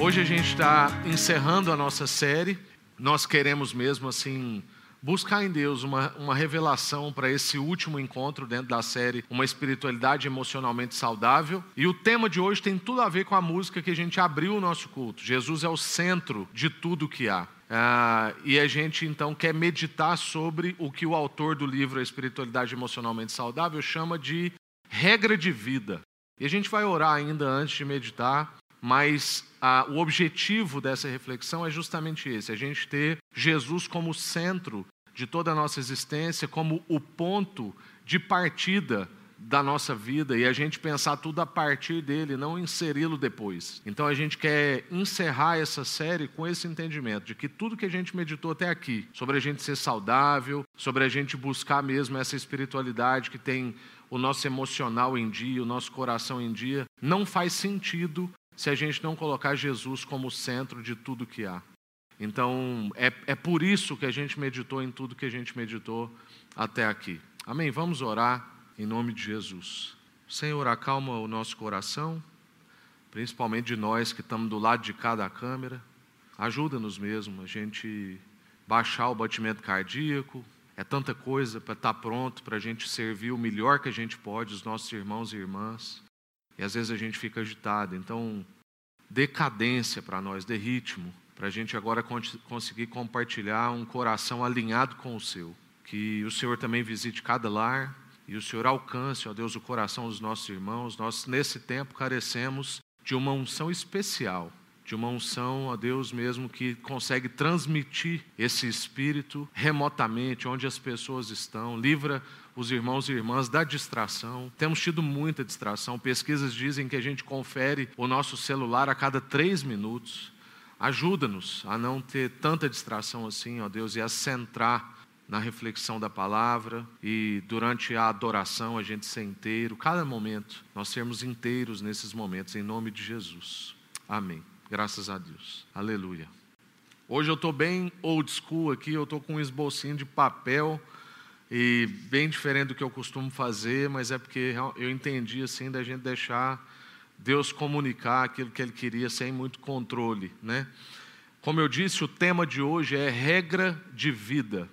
Hoje a gente está encerrando a nossa série. Nós queremos mesmo assim buscar em Deus uma, uma revelação para esse último encontro dentro da série Uma Espiritualidade Emocionalmente Saudável. E o tema de hoje tem tudo a ver com a música que a gente abriu o nosso culto. Jesus é o centro de tudo que há. Ah, e a gente então quer meditar sobre o que o autor do livro A Espiritualidade Emocionalmente Saudável chama de regra de vida. E a gente vai orar ainda antes de meditar, mas ah, o objetivo dessa reflexão é justamente esse: a gente ter Jesus como centro de toda a nossa existência, como o ponto de partida da nossa vida e a gente pensar tudo a partir dele, não inseri-lo depois. Então a gente quer encerrar essa série com esse entendimento de que tudo que a gente meditou até aqui, sobre a gente ser saudável, sobre a gente buscar mesmo essa espiritualidade que tem o nosso emocional em dia, o nosso coração em dia, não faz sentido se a gente não colocar Jesus como centro de tudo que há. Então, é, é por isso que a gente meditou em tudo que a gente meditou até aqui. Amém? Vamos orar em nome de Jesus. Senhor, acalma o nosso coração, principalmente de nós que estamos do lado de cada câmera. Ajuda-nos mesmo a gente baixar o batimento cardíaco. É tanta coisa para estar pronto, para a gente servir o melhor que a gente pode, os nossos irmãos e irmãs. E às vezes a gente fica agitado. Então, dê cadência para nós, dê ritmo, para a gente agora conseguir compartilhar um coração alinhado com o seu. Que o Senhor também visite cada lar, e o Senhor alcance, ó Deus, o coração dos nossos irmãos. Nós, nesse tempo, carecemos de uma unção especial, de uma unção, ó Deus, mesmo que consegue transmitir esse espírito remotamente, onde as pessoas estão. Livra os irmãos e irmãs da distração. Temos tido muita distração. Pesquisas dizem que a gente confere o nosso celular a cada três minutos. Ajuda-nos a não ter tanta distração assim, ó Deus, e a centrar na reflexão da palavra e durante a adoração a gente ser inteiro, cada momento, nós sermos inteiros nesses momentos, em nome de Jesus. Amém. Graças a Deus. Aleluia. Hoje eu estou bem old school aqui, eu estou com um esbocinho de papel e bem diferente do que eu costumo fazer, mas é porque eu entendi assim da gente deixar Deus comunicar aquilo que Ele queria sem muito controle, né? Como eu disse, o tema de hoje é regra de vida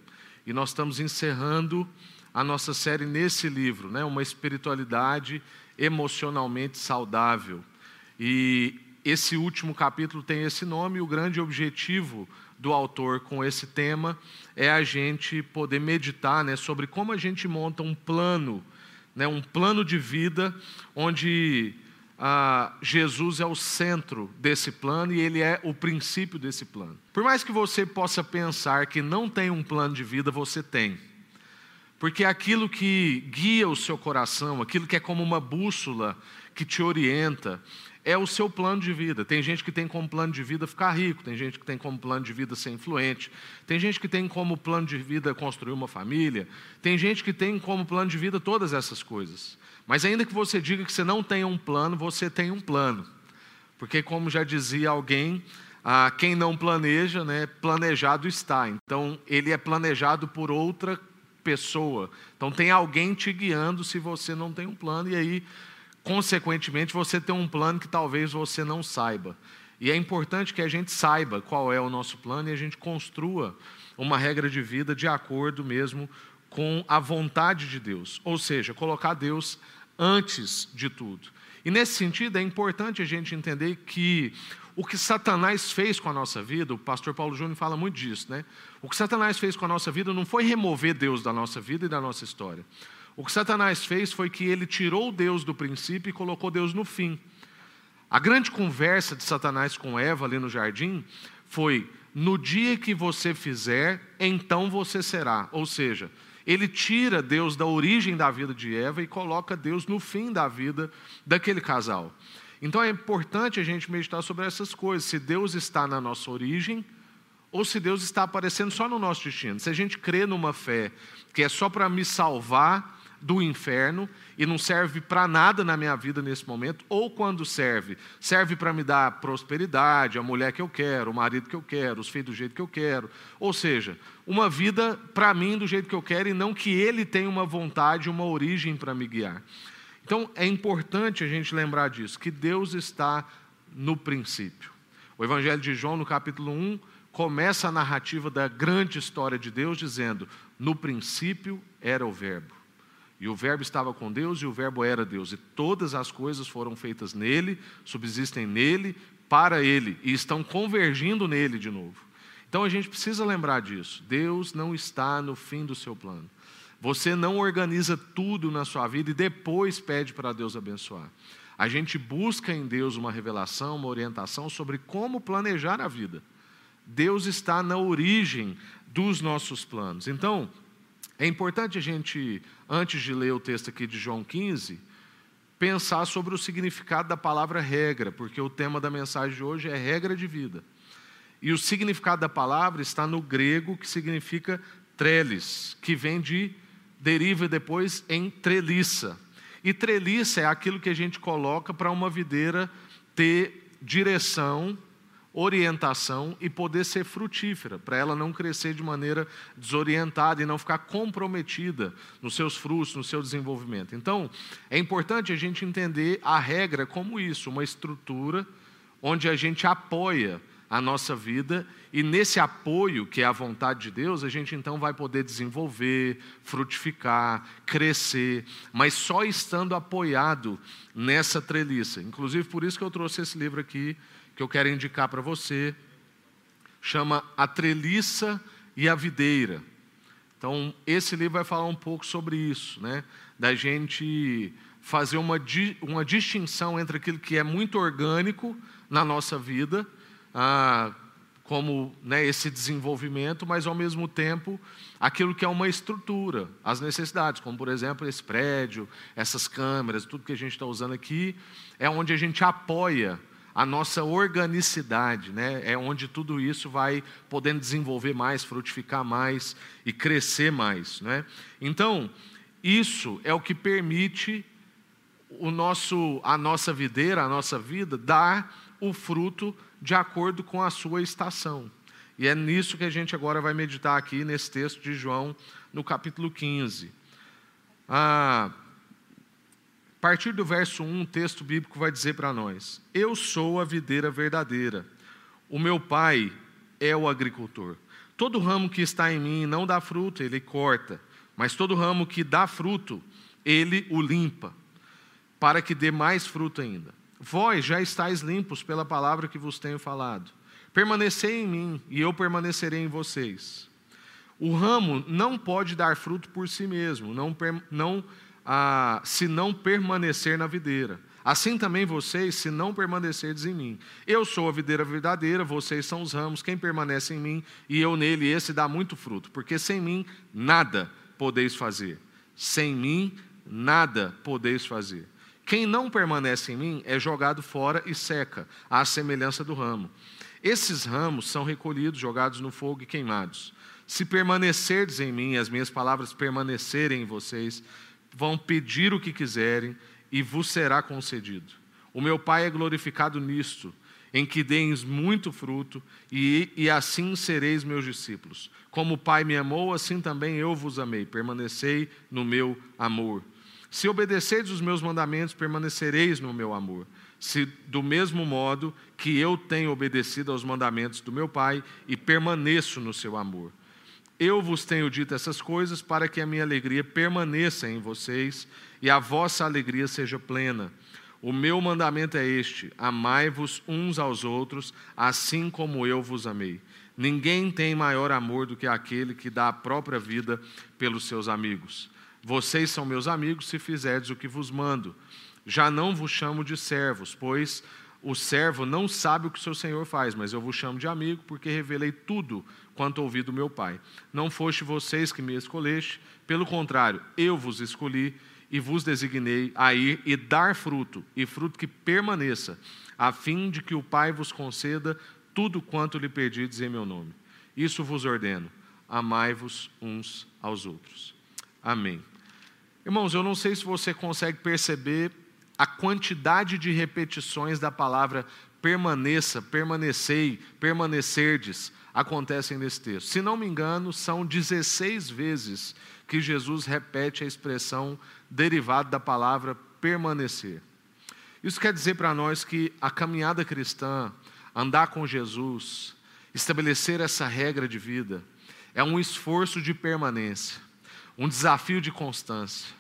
e nós estamos encerrando a nossa série nesse livro, né? Uma espiritualidade emocionalmente saudável. E esse último capítulo tem esse nome, e o grande objetivo do autor com esse tema é a gente poder meditar né, sobre como a gente monta um plano, né, um plano de vida onde ah, Jesus é o centro desse plano e ele é o princípio desse plano. Por mais que você possa pensar que não tem um plano de vida, você tem. Porque aquilo que guia o seu coração, aquilo que é como uma bússola que te orienta, é o seu plano de vida. Tem gente que tem como plano de vida ficar rico, tem gente que tem como plano de vida ser influente, tem gente que tem como plano de vida construir uma família, tem gente que tem como plano de vida todas essas coisas. Mas ainda que você diga que você não tem um plano, você tem um plano. Porque, como já dizia alguém, ah, quem não planeja, né, planejado está. Então, ele é planejado por outra pessoa. Então, tem alguém te guiando se você não tem um plano, e aí, consequentemente, você tem um plano que talvez você não saiba. E é importante que a gente saiba qual é o nosso plano e a gente construa uma regra de vida de acordo mesmo com a vontade de Deus. Ou seja, colocar Deus antes de tudo. E nesse sentido é importante a gente entender que o que Satanás fez com a nossa vida, o pastor Paulo Júnior fala muito disso, né? O que Satanás fez com a nossa vida não foi remover Deus da nossa vida e da nossa história. O que Satanás fez foi que ele tirou Deus do princípio e colocou Deus no fim. A grande conversa de Satanás com Eva ali no jardim foi: no dia que você fizer, então você será. Ou seja, ele tira Deus da origem da vida de Eva e coloca Deus no fim da vida daquele casal. Então é importante a gente meditar sobre essas coisas. Se Deus está na nossa origem ou se Deus está aparecendo só no nosso destino. Se a gente crê numa fé que é só para me salvar do inferno e não serve para nada na minha vida nesse momento, ou quando serve, serve para me dar prosperidade, a mulher que eu quero, o marido que eu quero, os filhos do jeito que eu quero. Ou seja, uma vida para mim do jeito que eu quero e não que ele tenha uma vontade, uma origem para me guiar. Então é importante a gente lembrar disso, que Deus está no princípio. O Evangelho de João, no capítulo 1, começa a narrativa da grande história de Deus, dizendo: No princípio era o Verbo. E o Verbo estava com Deus e o Verbo era Deus. E todas as coisas foram feitas nele, subsistem nele, para ele, e estão convergindo nele de novo. Então a gente precisa lembrar disso. Deus não está no fim do seu plano. Você não organiza tudo na sua vida e depois pede para Deus abençoar. A gente busca em Deus uma revelação, uma orientação sobre como planejar a vida. Deus está na origem dos nossos planos. Então, é importante a gente, antes de ler o texto aqui de João 15, pensar sobre o significado da palavra regra, porque o tema da mensagem de hoje é regra de vida. E o significado da palavra está no grego, que significa treles, que vem de, deriva depois em treliça. E treliça é aquilo que a gente coloca para uma videira ter direção orientação e poder ser frutífera, para ela não crescer de maneira desorientada e não ficar comprometida nos seus frutos, no seu desenvolvimento. Então, é importante a gente entender a regra como isso, uma estrutura onde a gente apoia a nossa vida e nesse apoio, que é a vontade de Deus, a gente então vai poder desenvolver, frutificar, crescer, mas só estando apoiado nessa treliça. Inclusive por isso que eu trouxe esse livro aqui que eu quero indicar para você, chama A Treliça e a Videira. Então, esse livro vai falar um pouco sobre isso, né? da gente fazer uma, uma distinção entre aquilo que é muito orgânico na nossa vida, ah, como né, esse desenvolvimento, mas ao mesmo tempo aquilo que é uma estrutura, as necessidades, como por exemplo esse prédio, essas câmeras, tudo que a gente está usando aqui, é onde a gente apoia a nossa organicidade, né? é onde tudo isso vai podendo desenvolver mais, frutificar mais e crescer mais. Né? Então, isso é o que permite o nosso, a nossa videira, a nossa vida, dar o fruto de acordo com a sua estação. E é nisso que a gente agora vai meditar aqui nesse texto de João, no capítulo 15. Ah, a partir do verso 1, o texto bíblico vai dizer para nós: Eu sou a videira verdadeira, o meu pai é o agricultor. Todo ramo que está em mim não dá fruto, ele corta, mas todo ramo que dá fruto, ele o limpa, para que dê mais fruto ainda. Vós já estáis limpos pela palavra que vos tenho falado. Permanecei em mim, e eu permanecerei em vocês. O ramo não pode dar fruto por si mesmo, não, não se não permanecer na videira. Assim também vocês, se não permanecerdes em mim. Eu sou a videira verdadeira, vocês são os ramos, quem permanece em mim e eu nele, esse dá muito fruto, porque sem mim nada podeis fazer. Sem mim nada podeis fazer. Quem não permanece em mim é jogado fora e seca, à semelhança do ramo. Esses ramos são recolhidos, jogados no fogo e queimados. Se permanecerdes em mim, as minhas palavras permanecerem em vocês, vão pedir o que quiserem e vos será concedido. O meu Pai é glorificado nisto, em que deis muito fruto, e, e assim sereis meus discípulos. Como o Pai me amou, assim também eu vos amei. Permanecei no meu amor. Se obedecerdes os meus mandamentos, permanecereis no meu amor. Se do mesmo modo que eu tenho obedecido aos mandamentos do meu Pai e permaneço no seu amor. Eu vos tenho dito essas coisas para que a minha alegria permaneça em vocês e a vossa alegria seja plena. O meu mandamento é este: amai-vos uns aos outros, assim como eu vos amei. Ninguém tem maior amor do que aquele que dá a própria vida pelos seus amigos. Vocês são meus amigos se fizerdes o que vos mando. Já não vos chamo de servos, pois o servo não sabe o que seu senhor faz, mas eu vos chamo de amigo, porque revelei tudo quanto ouvi do meu Pai. Não foste vocês que me escolheste, pelo contrário, eu vos escolhi e vos designei a ir e dar fruto, e fruto que permaneça, a fim de que o Pai vos conceda tudo quanto lhe pedides em meu nome. Isso vos ordeno: amai-vos uns aos outros. Amém. Irmãos, eu não sei se você consegue perceber a quantidade de repetições da palavra permaneça, permanecei, permanecerdes, acontecem nesse texto. Se não me engano, são 16 vezes que Jesus repete a expressão derivada da palavra permanecer. Isso quer dizer para nós que a caminhada cristã, andar com Jesus, estabelecer essa regra de vida, é um esforço de permanência, um desafio de constância,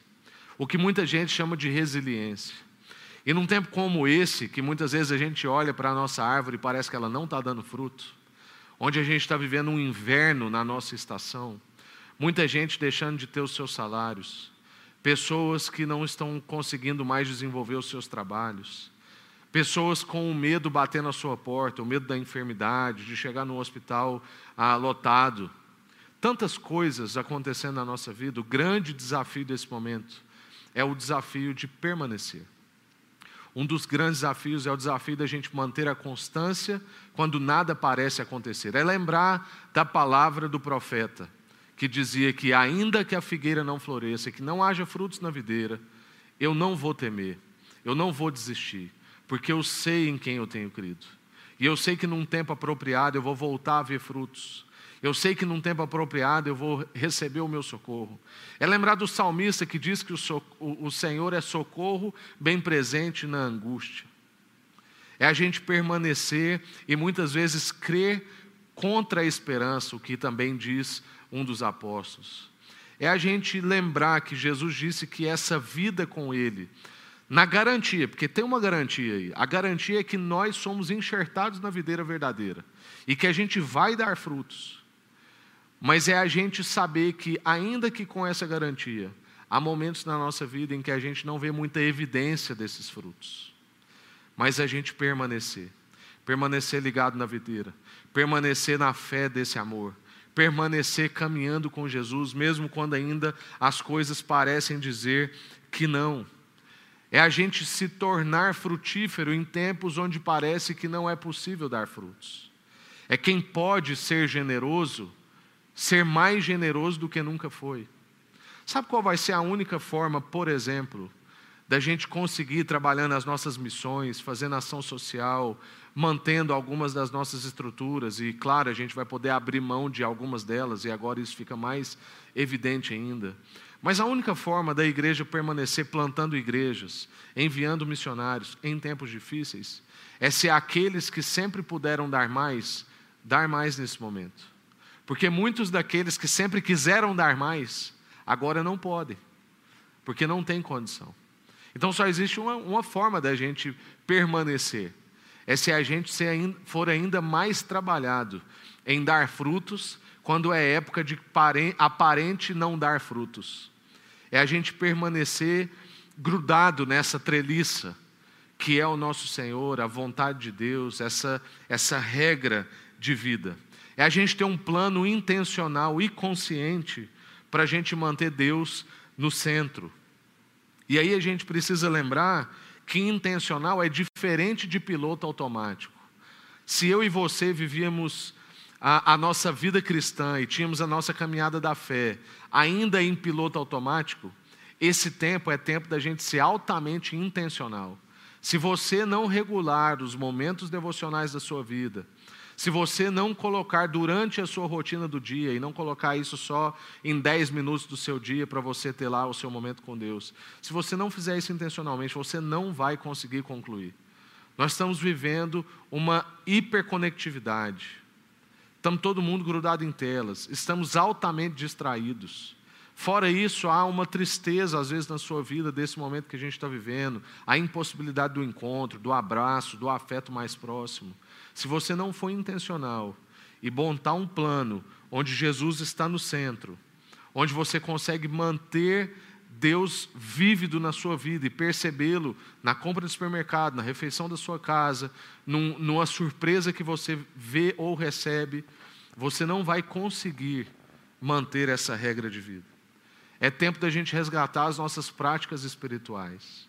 o que muita gente chama de resiliência. E num tempo como esse, que muitas vezes a gente olha para a nossa árvore e parece que ela não está dando fruto, onde a gente está vivendo um inverno na nossa estação, muita gente deixando de ter os seus salários, pessoas que não estão conseguindo mais desenvolver os seus trabalhos, pessoas com o medo batendo na sua porta, o medo da enfermidade, de chegar no hospital ah, lotado. Tantas coisas acontecendo na nossa vida, o grande desafio desse momento é o desafio de permanecer. Um dos grandes desafios é o desafio da gente manter a constância quando nada parece acontecer. É lembrar da palavra do profeta, que dizia que, ainda que a figueira não floresça, que não haja frutos na videira, eu não vou temer, eu não vou desistir, porque eu sei em quem eu tenho crido. E eu sei que num tempo apropriado eu vou voltar a ver frutos. Eu sei que num tempo apropriado eu vou receber o meu socorro. É lembrar do salmista que diz que o, so, o, o Senhor é socorro bem presente na angústia. É a gente permanecer e muitas vezes crer contra a esperança, o que também diz um dos apóstolos. É a gente lembrar que Jesus disse que essa vida com Ele, na garantia, porque tem uma garantia aí, a garantia é que nós somos enxertados na videira verdadeira e que a gente vai dar frutos. Mas é a gente saber que, ainda que com essa garantia, há momentos na nossa vida em que a gente não vê muita evidência desses frutos. Mas a gente permanecer, permanecer ligado na videira, permanecer na fé desse amor, permanecer caminhando com Jesus, mesmo quando ainda as coisas parecem dizer que não. É a gente se tornar frutífero em tempos onde parece que não é possível dar frutos. É quem pode ser generoso ser mais generoso do que nunca foi. Sabe qual vai ser a única forma, por exemplo, da gente conseguir trabalhando as nossas missões, fazendo ação social, mantendo algumas das nossas estruturas, e claro, a gente vai poder abrir mão de algumas delas, e agora isso fica mais evidente ainda. Mas a única forma da igreja permanecer plantando igrejas, enviando missionários em tempos difíceis, é ser aqueles que sempre puderam dar mais, dar mais nesse momento. Porque muitos daqueles que sempre quiseram dar mais, agora não podem, porque não tem condição. Então só existe uma, uma forma da gente permanecer: é se a gente for ainda mais trabalhado em dar frutos, quando é época de aparente não dar frutos. É a gente permanecer grudado nessa treliça, que é o nosso Senhor, a vontade de Deus, essa, essa regra de vida. É a gente ter um plano intencional e consciente para a gente manter Deus no centro. E aí a gente precisa lembrar que intencional é diferente de piloto automático. Se eu e você vivíamos a, a, nossa vida cristã e tínhamos a nossa caminhada da fé ainda em piloto automático, esse tempo é tempo da gente ser altamente intencional. Se você não regular os momentos devocionais da sua vida, se você não colocar durante a sua rotina do dia e não colocar isso só em 10 minutos do seu dia para você ter lá o seu momento com Deus, se você não fizer isso intencionalmente, você não vai conseguir concluir. Nós estamos vivendo uma hiperconectividade. Estamos todo mundo grudado em telas, estamos altamente distraídos. Fora isso, há uma tristeza, às vezes, na sua vida, desse momento que a gente está vivendo, a impossibilidade do encontro, do abraço, do afeto mais próximo. Se você não for intencional e montar um plano onde Jesus está no centro, onde você consegue manter Deus vívido na sua vida e percebê-lo na compra do supermercado, na refeição da sua casa, num, numa surpresa que você vê ou recebe, você não vai conseguir manter essa regra de vida. É tempo da gente resgatar as nossas práticas espirituais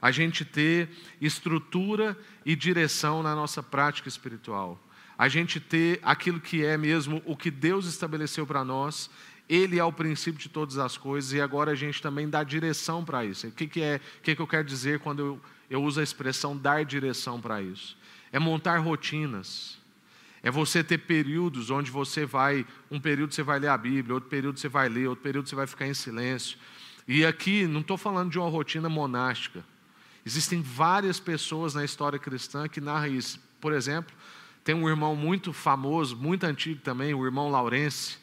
a gente ter estrutura e direção na nossa prática espiritual. A gente ter aquilo que é mesmo o que Deus estabeleceu para nós. Ele é o princípio de todas as coisas e agora a gente também dá direção para isso. O que, que é? O que, que eu quero dizer quando eu, eu uso a expressão dar direção para isso? É montar rotinas. É você ter períodos onde você vai, um período você vai ler a Bíblia, outro período você vai ler, outro período você vai ficar em silêncio. E aqui não estou falando de uma rotina monástica. Existem várias pessoas na história cristã que narram isso. por exemplo, tem um irmão muito famoso, muito antigo também, o irmão Laurence,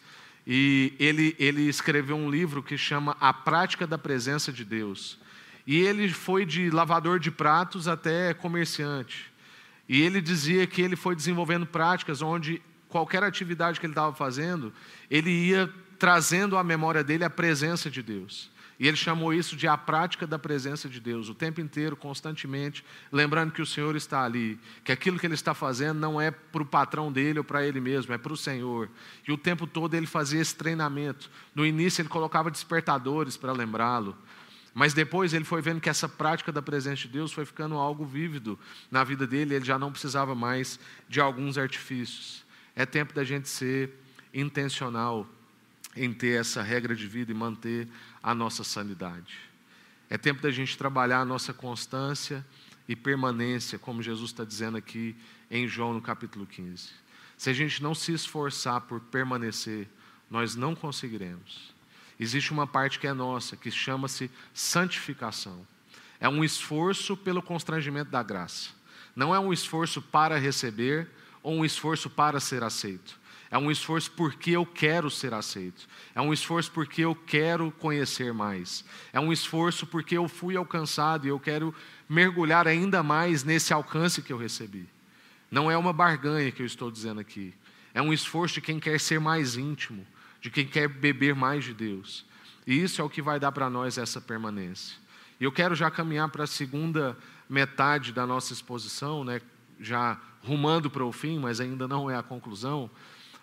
e ele, ele escreveu um livro que chama A Prática da Presença de Deus. E ele foi de lavador de pratos até comerciante. E ele dizia que ele foi desenvolvendo práticas onde qualquer atividade que ele estava fazendo, ele ia trazendo à memória dele a presença de Deus. E ele chamou isso de a prática da presença de Deus, o tempo inteiro, constantemente, lembrando que o Senhor está ali, que aquilo que ele está fazendo não é para o patrão dele ou para ele mesmo, é para o Senhor. E o tempo todo ele fazia esse treinamento. No início ele colocava despertadores para lembrá-lo. Mas depois ele foi vendo que essa prática da presença de Deus foi ficando algo vívido na vida dele, ele já não precisava mais de alguns artifícios. É tempo da gente ser intencional em ter essa regra de vida e manter a nossa sanidade. É tempo da gente trabalhar a nossa constância e permanência, como Jesus está dizendo aqui em João no capítulo 15. Se a gente não se esforçar por permanecer, nós não conseguiremos existe uma parte que é nossa, que chama-se santificação. É um esforço pelo constrangimento da graça. Não é um esforço para receber ou um esforço para ser aceito. É um esforço porque eu quero ser aceito. É um esforço porque eu quero conhecer mais. É um esforço porque eu fui alcançado e eu quero mergulhar ainda mais nesse alcance que eu recebi. Não é uma barganha que eu estou dizendo aqui. É um esforço de quem quer ser mais íntimo, de quem quer beber mais de Deus. E isso é o que vai dar para nós essa permanência. E eu quero já caminhar para a segunda metade da nossa exposição, né, já rumando para o fim, mas ainda não é a conclusão,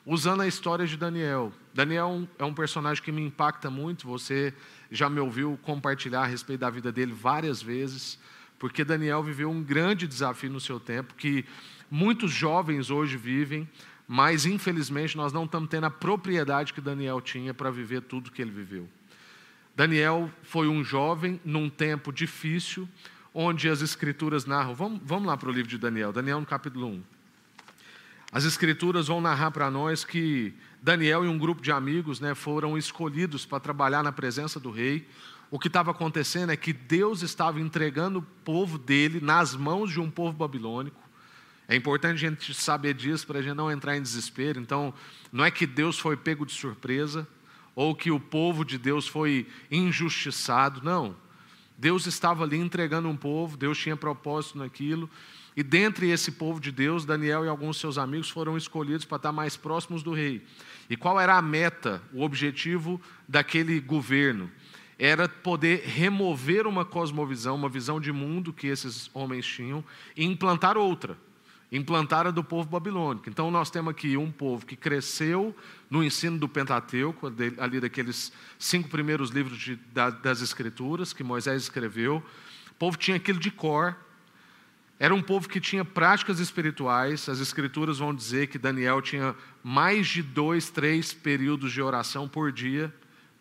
usando a história de Daniel. Daniel é um personagem que me impacta muito, você já me ouviu compartilhar a respeito da vida dele várias vezes, porque Daniel viveu um grande desafio no seu tempo, que muitos jovens hoje vivem, mas infelizmente nós não estamos tendo a propriedade que Daniel tinha para viver tudo que ele viveu. Daniel foi um jovem num tempo difícil, onde as escrituras narram. Vamos, vamos lá para o livro de Daniel, Daniel no capítulo 1. As escrituras vão narrar para nós que Daniel e um grupo de amigos né, foram escolhidos para trabalhar na presença do rei. O que estava acontecendo é que Deus estava entregando o povo dele nas mãos de um povo babilônico. É importante a gente saber disso para a gente não entrar em desespero. Então, não é que Deus foi pego de surpresa ou que o povo de Deus foi injustiçado, não. Deus estava ali entregando um povo, Deus tinha propósito naquilo, e dentre esse povo de Deus, Daniel e alguns seus amigos foram escolhidos para estar mais próximos do rei. E qual era a meta, o objetivo daquele governo? Era poder remover uma cosmovisão, uma visão de mundo que esses homens tinham e implantar outra implantada do povo babilônico. Então nós temos aqui um povo que cresceu no ensino do Pentateuco, ali daqueles cinco primeiros livros de, das Escrituras que Moisés escreveu. O povo tinha aquilo de cor. Era um povo que tinha práticas espirituais. As Escrituras vão dizer que Daniel tinha mais de dois, três períodos de oração por dia,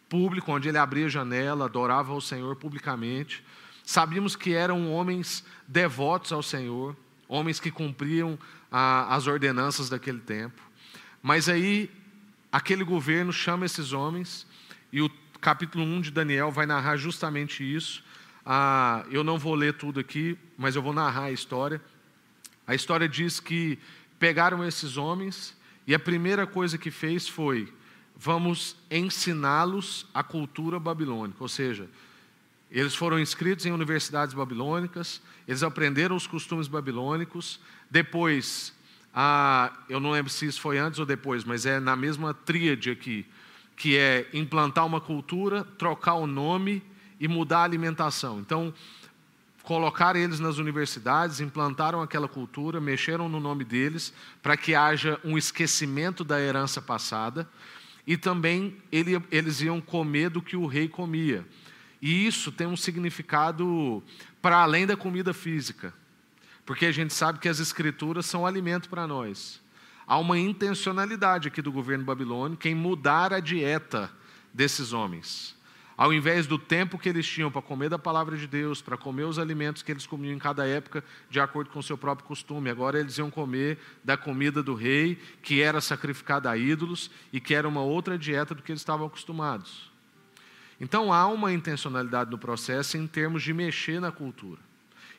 público, onde ele abria a janela, adorava ao Senhor publicamente. Sabíamos que eram homens devotos ao Senhor homens que cumpriam a, as ordenanças daquele tempo. Mas aí, aquele governo chama esses homens, e o capítulo 1 de Daniel vai narrar justamente isso. Ah, eu não vou ler tudo aqui, mas eu vou narrar a história. A história diz que pegaram esses homens e a primeira coisa que fez foi: vamos ensiná-los a cultura babilônica, ou seja, eles foram inscritos em universidades babilônicas, eles aprenderam os costumes babilônicos. Depois, a, eu não lembro se isso foi antes ou depois, mas é na mesma tríade aqui, que é implantar uma cultura, trocar o nome e mudar a alimentação. Então, colocaram eles nas universidades, implantaram aquela cultura, mexeram no nome deles, para que haja um esquecimento da herança passada, e também ele, eles iam comer do que o rei comia. E isso tem um significado para além da comida física, porque a gente sabe que as escrituras são alimento para nós. Há uma intencionalidade aqui do governo babilônico em mudar a dieta desses homens. Ao invés do tempo que eles tinham para comer da palavra de Deus, para comer os alimentos que eles comiam em cada época, de acordo com o seu próprio costume, agora eles iam comer da comida do rei, que era sacrificada a ídolos e que era uma outra dieta do que eles estavam acostumados. Então há uma intencionalidade no processo em termos de mexer na cultura.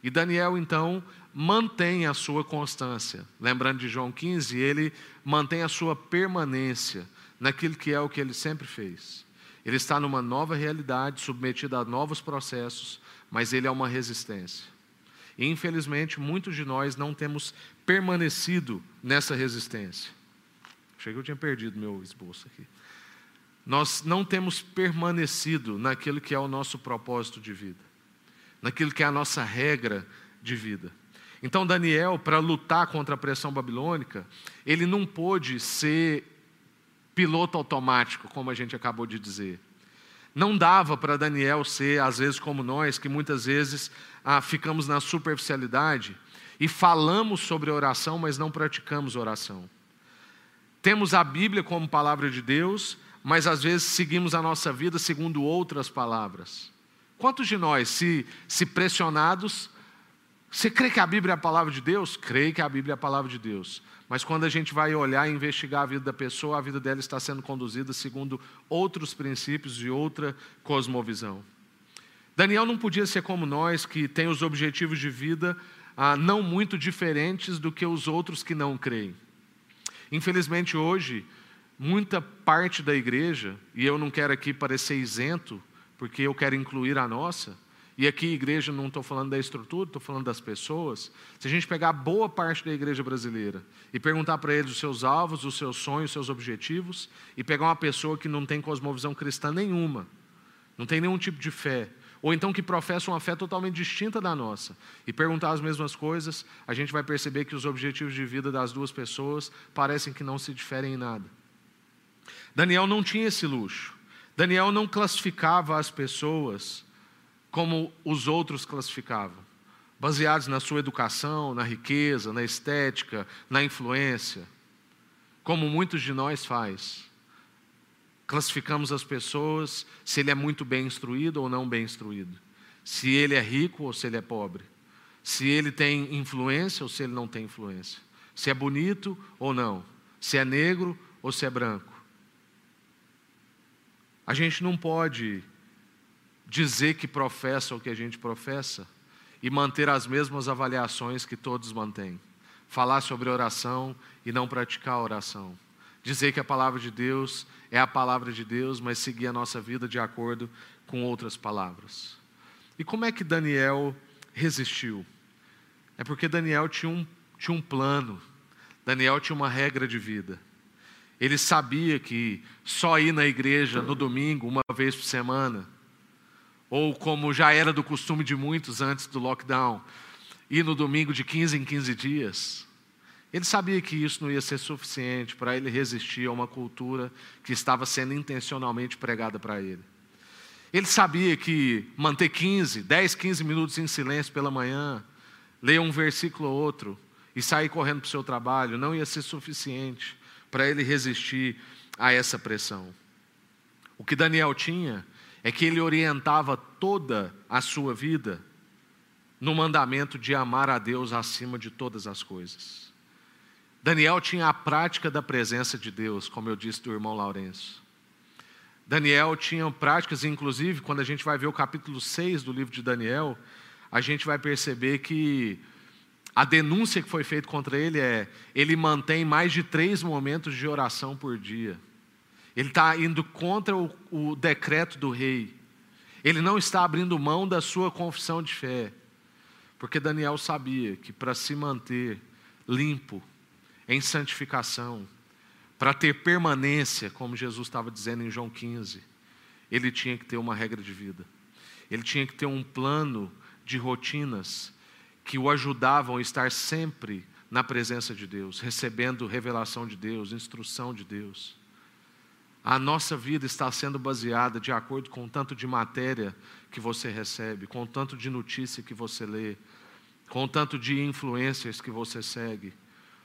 E Daniel, então, mantém a sua constância. Lembrando de João 15, ele mantém a sua permanência naquilo que é o que ele sempre fez. Ele está numa nova realidade, submetido a novos processos, mas ele é uma resistência. E, infelizmente, muitos de nós não temos permanecido nessa resistência. Achei que eu tinha perdido meu esboço aqui. Nós não temos permanecido naquilo que é o nosso propósito de vida, naquilo que é a nossa regra de vida. Então, Daniel, para lutar contra a pressão babilônica, ele não pôde ser piloto automático, como a gente acabou de dizer. Não dava para Daniel ser, às vezes, como nós, que muitas vezes ah, ficamos na superficialidade e falamos sobre oração, mas não praticamos oração. Temos a Bíblia como palavra de Deus, mas às vezes seguimos a nossa vida segundo outras palavras. Quantos de nós, se, se pressionados, você crê que a Bíblia é a palavra de Deus? Creio que a Bíblia é a palavra de Deus. Mas quando a gente vai olhar e investigar a vida da pessoa, a vida dela está sendo conduzida segundo outros princípios e outra cosmovisão. Daniel não podia ser como nós, que tem os objetivos de vida ah, não muito diferentes do que os outros que não creem. Infelizmente, hoje, muita parte da igreja, e eu não quero aqui parecer isento, porque eu quero incluir a nossa, e aqui, igreja, não estou falando da estrutura, estou falando das pessoas. Se a gente pegar boa parte da igreja brasileira e perguntar para eles os seus alvos, os seus sonhos, os seus objetivos, e pegar uma pessoa que não tem cosmovisão cristã nenhuma, não tem nenhum tipo de fé, ou então que professa uma fé totalmente distinta da nossa, e perguntar as mesmas coisas, a gente vai perceber que os objetivos de vida das duas pessoas parecem que não se diferem em nada. Daniel não tinha esse luxo. Daniel não classificava as pessoas como os outros classificavam, baseados na sua educação, na riqueza, na estética, na influência, como muitos de nós faz. Classificamos as pessoas se ele é muito bem instruído ou não bem instruído, se ele é rico ou se ele é pobre, se ele tem influência ou se ele não tem influência, se é bonito ou não, se é negro ou se é branco. A gente não pode dizer que professa o que a gente professa e manter as mesmas avaliações que todos mantêm. Falar sobre oração e não praticar a oração. Dizer que a palavra de Deus é a palavra de Deus, mas seguir a nossa vida de acordo com outras palavras. E como é que Daniel resistiu? É porque Daniel tinha um, tinha um plano, Daniel tinha uma regra de vida. Ele sabia que só ir na igreja no domingo, uma vez por semana, ou como já era do costume de muitos antes do lockdown, ir no domingo de 15 em 15 dias. Ele sabia que isso não ia ser suficiente para ele resistir a uma cultura que estava sendo intencionalmente pregada para ele. Ele sabia que manter 15, 10, 15 minutos em silêncio pela manhã, ler um versículo ou outro e sair correndo para o seu trabalho não ia ser suficiente para ele resistir a essa pressão. O que Daniel tinha é que ele orientava toda a sua vida no mandamento de amar a Deus acima de todas as coisas. Daniel tinha a prática da presença de Deus, como eu disse do irmão Lourenço. Daniel tinha práticas, inclusive, quando a gente vai ver o capítulo 6 do livro de Daniel, a gente vai perceber que a denúncia que foi feita contra ele é: ele mantém mais de três momentos de oração por dia. Ele está indo contra o, o decreto do rei. Ele não está abrindo mão da sua confissão de fé. Porque Daniel sabia que para se manter limpo, em santificação, para ter permanência, como Jesus estava dizendo em João 15, ele tinha que ter uma regra de vida. Ele tinha que ter um plano de rotinas que o ajudavam a estar sempre na presença de Deus, recebendo revelação de Deus, instrução de Deus. A nossa vida está sendo baseada de acordo com o tanto de matéria que você recebe, com o tanto de notícia que você lê, com o tanto de influências que você segue.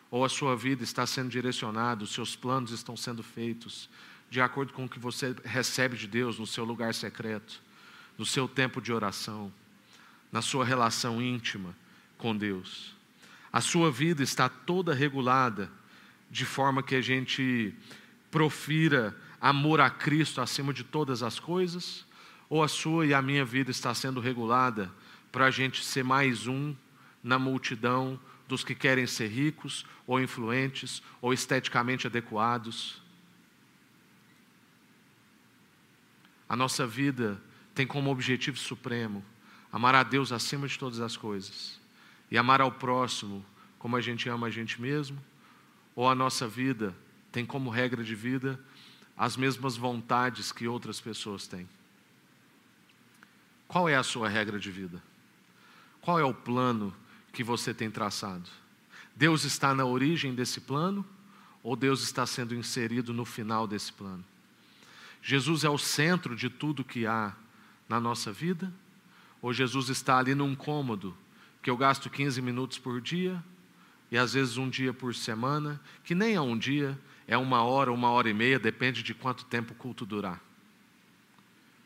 Ou a sua vida está sendo direcionada, os seus planos estão sendo feitos de acordo com o que você recebe de Deus no seu lugar secreto, no seu tempo de oração, na sua relação íntima com Deus. A sua vida está toda regulada de forma que a gente profira amor a Cristo acima de todas as coisas? Ou a sua e a minha vida está sendo regulada para a gente ser mais um na multidão dos que querem ser ricos, ou influentes, ou esteticamente adequados. A nossa vida tem como objetivo supremo amar a Deus acima de todas as coisas e amar ao próximo como a gente ama a gente mesmo, ou a nossa vida tem como regra de vida as mesmas vontades que outras pessoas têm. Qual é a sua regra de vida? Qual é o plano que você tem traçado? Deus está na origem desse plano ou Deus está sendo inserido no final desse plano? Jesus é o centro de tudo que há na nossa vida? Ou Jesus está ali num cômodo que eu gasto 15 minutos por dia e às vezes um dia por semana, que nem é um dia, é uma hora, uma hora e meia, depende de quanto tempo o culto durar.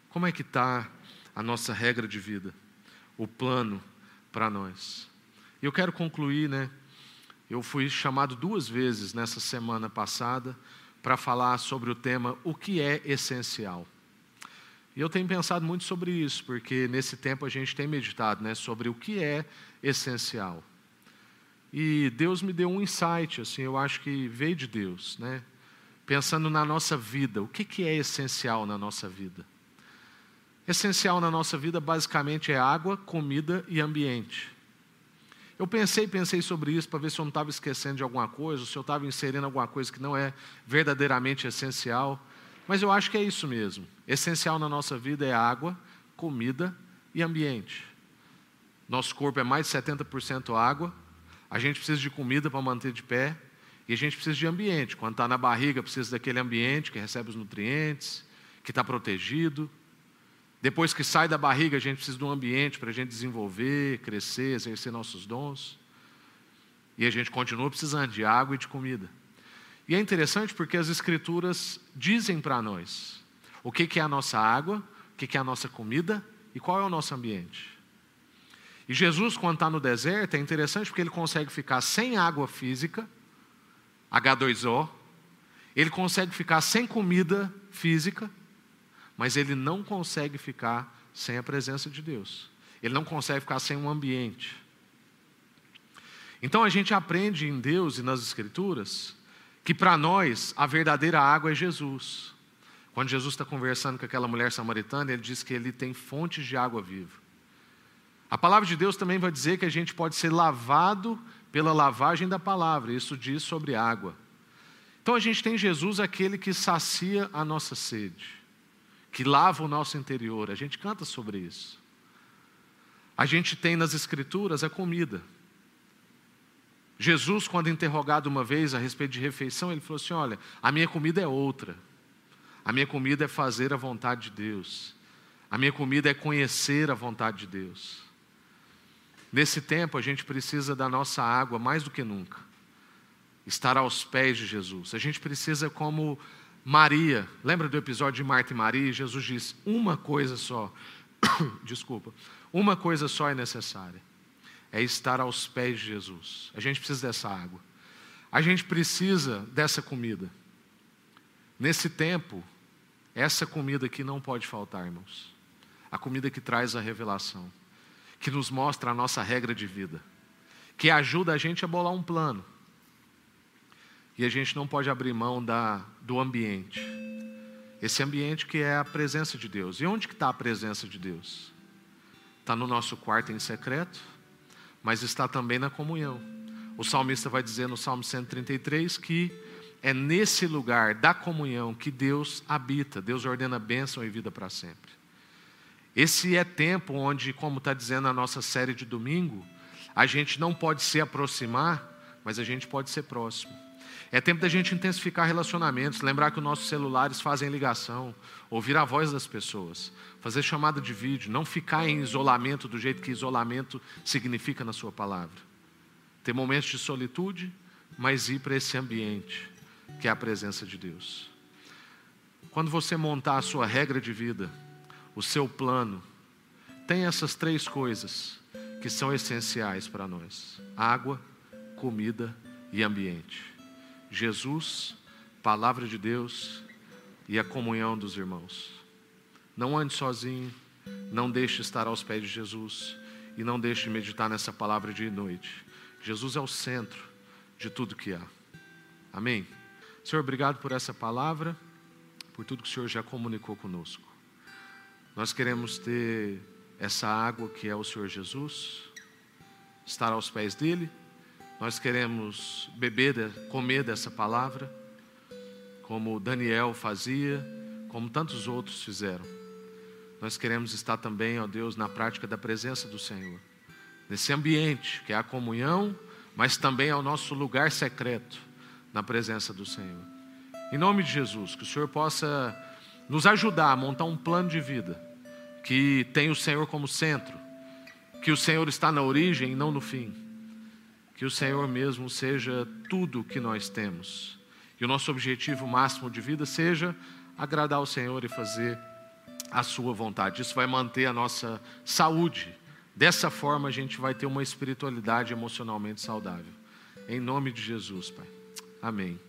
Como é que está a nossa regra de vida, o plano para nós? E eu quero concluir, né? Eu fui chamado duas vezes nessa semana passada para falar sobre o tema o que é essencial. E eu tenho pensado muito sobre isso, porque nesse tempo a gente tem meditado né, sobre o que é essencial. E Deus me deu um insight, assim, eu acho que veio de Deus, né? Pensando na nossa vida, o que, que é essencial na nossa vida? Essencial na nossa vida basicamente é água, comida e ambiente. Eu pensei, pensei sobre isso para ver se eu não estava esquecendo de alguma coisa, se eu estava inserindo alguma coisa que não é verdadeiramente essencial. Mas eu acho que é isso mesmo. Essencial na nossa vida é água, comida e ambiente. Nosso corpo é mais de 70% água, a gente precisa de comida para manter de pé e a gente precisa de ambiente. Quando está na barriga, precisa daquele ambiente que recebe os nutrientes, que está protegido. Depois que sai da barriga, a gente precisa de um ambiente para a gente desenvolver, crescer, exercer nossos dons. E a gente continua precisando de água e de comida. E é interessante porque as Escrituras dizem para nós o que, que é a nossa água, o que, que é a nossa comida e qual é o nosso ambiente. E Jesus, quando está no deserto, é interessante porque ele consegue ficar sem água física, H2O, ele consegue ficar sem comida física, mas ele não consegue ficar sem a presença de Deus. Ele não consegue ficar sem um ambiente. Então a gente aprende em Deus e nas Escrituras que para nós a verdadeira água é Jesus. Quando Jesus está conversando com aquela mulher samaritana, ele diz que ele tem fontes de água viva. A palavra de Deus também vai dizer que a gente pode ser lavado pela lavagem da palavra, isso diz sobre água. Então a gente tem Jesus, aquele que sacia a nossa sede, que lava o nosso interior, a gente canta sobre isso. A gente tem nas Escrituras a comida. Jesus, quando interrogado uma vez a respeito de refeição, ele falou assim: Olha, a minha comida é outra. A minha comida é fazer a vontade de Deus. A minha comida é conhecer a vontade de Deus. Nesse tempo, a gente precisa da nossa água mais do que nunca. Estar aos pés de Jesus. A gente precisa, como Maria, lembra do episódio de Marta e Maria? Jesus diz: uma coisa só, desculpa, uma coisa só é necessária: é estar aos pés de Jesus. A gente precisa dessa água. A gente precisa dessa comida. Nesse tempo, essa comida aqui não pode faltar, irmãos. A comida que traz a revelação que nos mostra a nossa regra de vida, que ajuda a gente a bolar um plano. E a gente não pode abrir mão da, do ambiente. Esse ambiente que é a presença de Deus. E onde que está a presença de Deus? Está no nosso quarto em secreto, mas está também na comunhão. O salmista vai dizer no Salmo 133 que é nesse lugar da comunhão que Deus habita, Deus ordena bênção e vida para sempre. Esse é tempo onde, como está dizendo a nossa série de domingo, a gente não pode se aproximar, mas a gente pode ser próximo. É tempo da gente intensificar relacionamentos, lembrar que os nossos celulares fazem ligação, ouvir a voz das pessoas, fazer chamada de vídeo, não ficar em isolamento do jeito que isolamento significa na sua palavra. Ter momentos de solitude, mas ir para esse ambiente que é a presença de Deus. Quando você montar a sua regra de vida, o seu plano, tem essas três coisas que são essenciais para nós: água, comida e ambiente. Jesus, palavra de Deus e a comunhão dos irmãos. Não ande sozinho, não deixe estar aos pés de Jesus e não deixe de meditar nessa palavra dia e noite. Jesus é o centro de tudo que há. Amém? Senhor, obrigado por essa palavra, por tudo que o Senhor já comunicou conosco. Nós queremos ter essa água que é o Senhor Jesus, estar aos pés dele. Nós queremos beber, comer dessa palavra, como Daniel fazia, como tantos outros fizeram. Nós queremos estar também, ó Deus, na prática da presença do Senhor, nesse ambiente que é a comunhão, mas também é o nosso lugar secreto na presença do Senhor. Em nome de Jesus, que o Senhor possa nos ajudar a montar um plano de vida que tem o Senhor como centro, que o Senhor está na origem e não no fim, que o Senhor mesmo seja tudo que nós temos, e o nosso objetivo máximo de vida seja agradar ao Senhor e fazer a Sua vontade. Isso vai manter a nossa saúde. Dessa forma, a gente vai ter uma espiritualidade emocionalmente saudável. Em nome de Jesus, Pai. Amém.